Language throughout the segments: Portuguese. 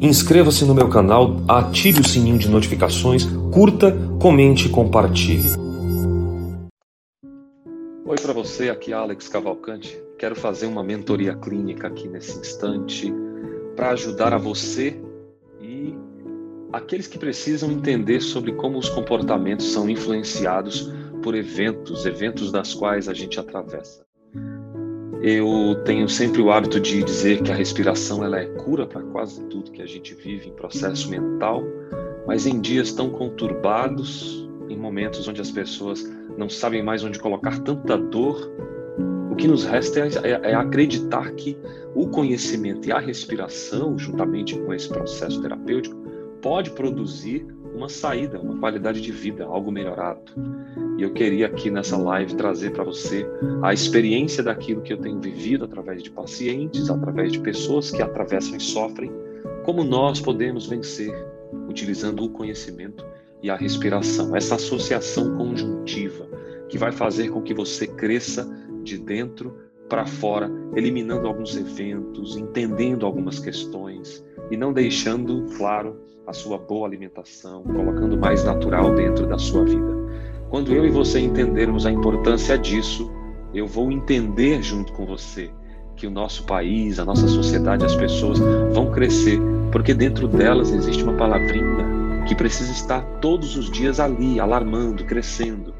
inscreva-se no meu canal, ative o sininho de notificações, curta, comente e compartilhe. Oi para você, aqui é Alex Cavalcante. Quero fazer uma mentoria clínica aqui nesse instante para ajudar a você e aqueles que precisam entender sobre como os comportamentos são influenciados por eventos, eventos das quais a gente atravessa. Eu tenho sempre o hábito de dizer que a respiração ela é cura para quase tudo que a gente vive em processo mental, mas em dias tão conturbados, em momentos onde as pessoas não sabem mais onde colocar tanta dor, o que nos resta é, é, é acreditar que o conhecimento e a respiração, juntamente com esse processo terapêutico, pode produzir uma saída, uma qualidade de vida, algo melhorado. E eu queria aqui nessa live trazer para você a experiência daquilo que eu tenho vivido através de pacientes, através de pessoas que atravessam e sofrem, como nós podemos vencer utilizando o conhecimento e a respiração, essa associação conjuntiva que vai fazer com que você cresça de dentro para fora, eliminando alguns eventos, entendendo algumas questões e não deixando, claro, a sua boa alimentação, colocando mais natural dentro da sua vida. Quando eu e você entendermos a importância disso, eu vou entender junto com você que o nosso país, a nossa sociedade, as pessoas vão crescer, porque dentro delas existe uma palavrinha que precisa estar todos os dias ali, alarmando, crescendo.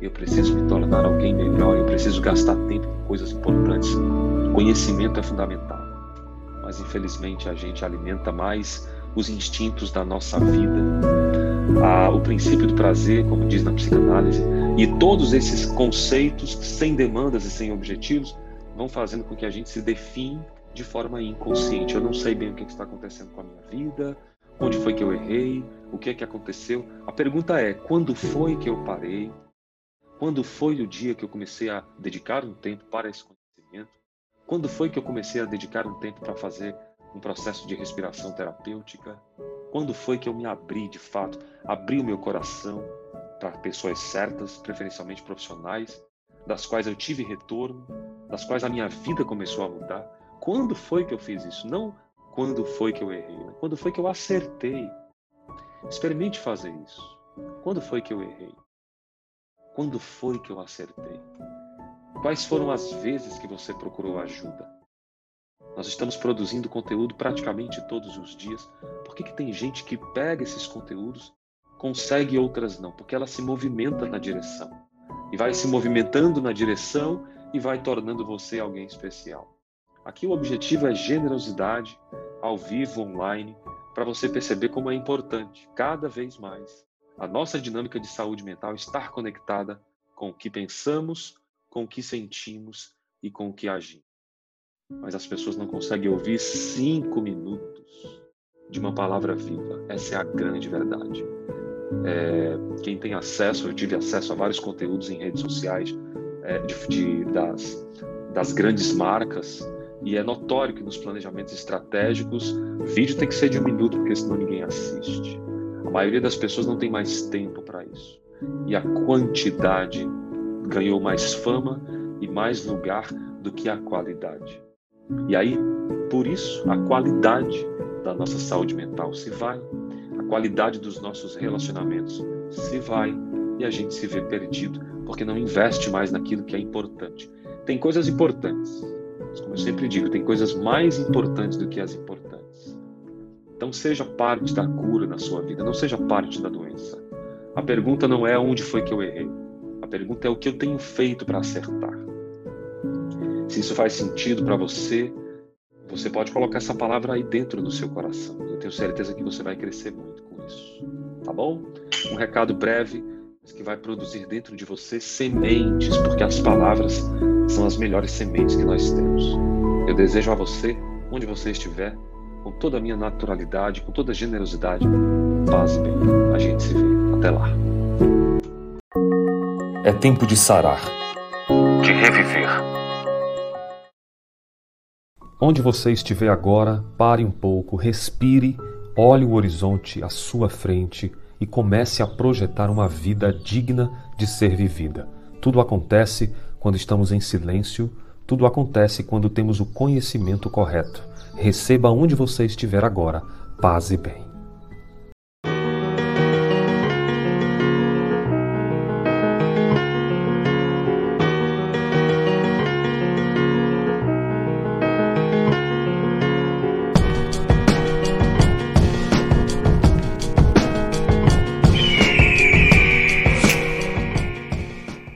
Eu preciso me tornar alguém melhor, eu preciso gastar tempo com coisas importantes. Conhecimento é fundamental. Mas infelizmente a gente alimenta mais os instintos da nossa vida, a, o princípio do prazer, como diz na psicanálise, e todos esses conceitos sem demandas e sem objetivos vão fazendo com que a gente se define de forma inconsciente. Eu não sei bem o que está acontecendo com a minha vida, onde foi que eu errei, o que é que aconteceu. A pergunta é: quando foi que eu parei? Quando foi o dia que eu comecei a dedicar um tempo para esse conhecimento? Quando foi que eu comecei a dedicar um tempo para fazer um processo de respiração terapêutica? Quando foi que eu me abri de fato, abri o meu coração para pessoas certas, preferencialmente profissionais, das quais eu tive retorno, das quais a minha vida começou a mudar? Quando foi que eu fiz isso? Não quando foi que eu errei, né? quando foi que eu acertei. Experimente fazer isso. Quando foi que eu errei? Quando foi que eu acertei? Quais foram as vezes que você procurou ajuda? Nós estamos produzindo conteúdo praticamente todos os dias. Por que, que tem gente que pega esses conteúdos, consegue outras não? Porque ela se movimenta na direção. E vai se movimentando na direção e vai tornando você alguém especial. Aqui o objetivo é generosidade, ao vivo, online, para você perceber como é importante, cada vez mais, a nossa dinâmica de saúde mental estar conectada com o que pensamos, com o que sentimos e com o que agimos mas as pessoas não conseguem ouvir cinco minutos de uma palavra viva. Essa é a grande verdade. É, quem tem acesso, eu tive acesso a vários conteúdos em redes sociais é, de, de, das, das grandes marcas, e é notório que nos planejamentos estratégicos, vídeo tem que ser de um minuto, porque senão ninguém assiste. A maioria das pessoas não tem mais tempo para isso. E a quantidade ganhou mais fama e mais lugar do que a qualidade. E aí, por isso, a qualidade da nossa saúde mental se vai, a qualidade dos nossos relacionamentos se vai e a gente se vê perdido porque não investe mais naquilo que é importante. Tem coisas importantes, mas como eu sempre digo, tem coisas mais importantes do que as importantes. Então seja parte da cura na sua vida, não seja parte da doença. A pergunta não é onde foi que eu errei. A pergunta é o que eu tenho feito para acertar. Se isso faz sentido para você, você pode colocar essa palavra aí dentro do seu coração. Eu tenho certeza que você vai crescer muito com isso. Tá bom? Um recado breve, mas que vai produzir dentro de você sementes, porque as palavras são as melhores sementes que nós temos. Eu desejo a você, onde você estiver, com toda a minha naturalidade, com toda a generosidade, paz e bem. A gente se vê. Até lá. É tempo de sarar, de reviver Onde você estiver agora, pare um pouco, respire, olhe o horizonte à sua frente e comece a projetar uma vida digna de ser vivida. Tudo acontece quando estamos em silêncio, tudo acontece quando temos o conhecimento correto. Receba onde você estiver agora, paz e bem.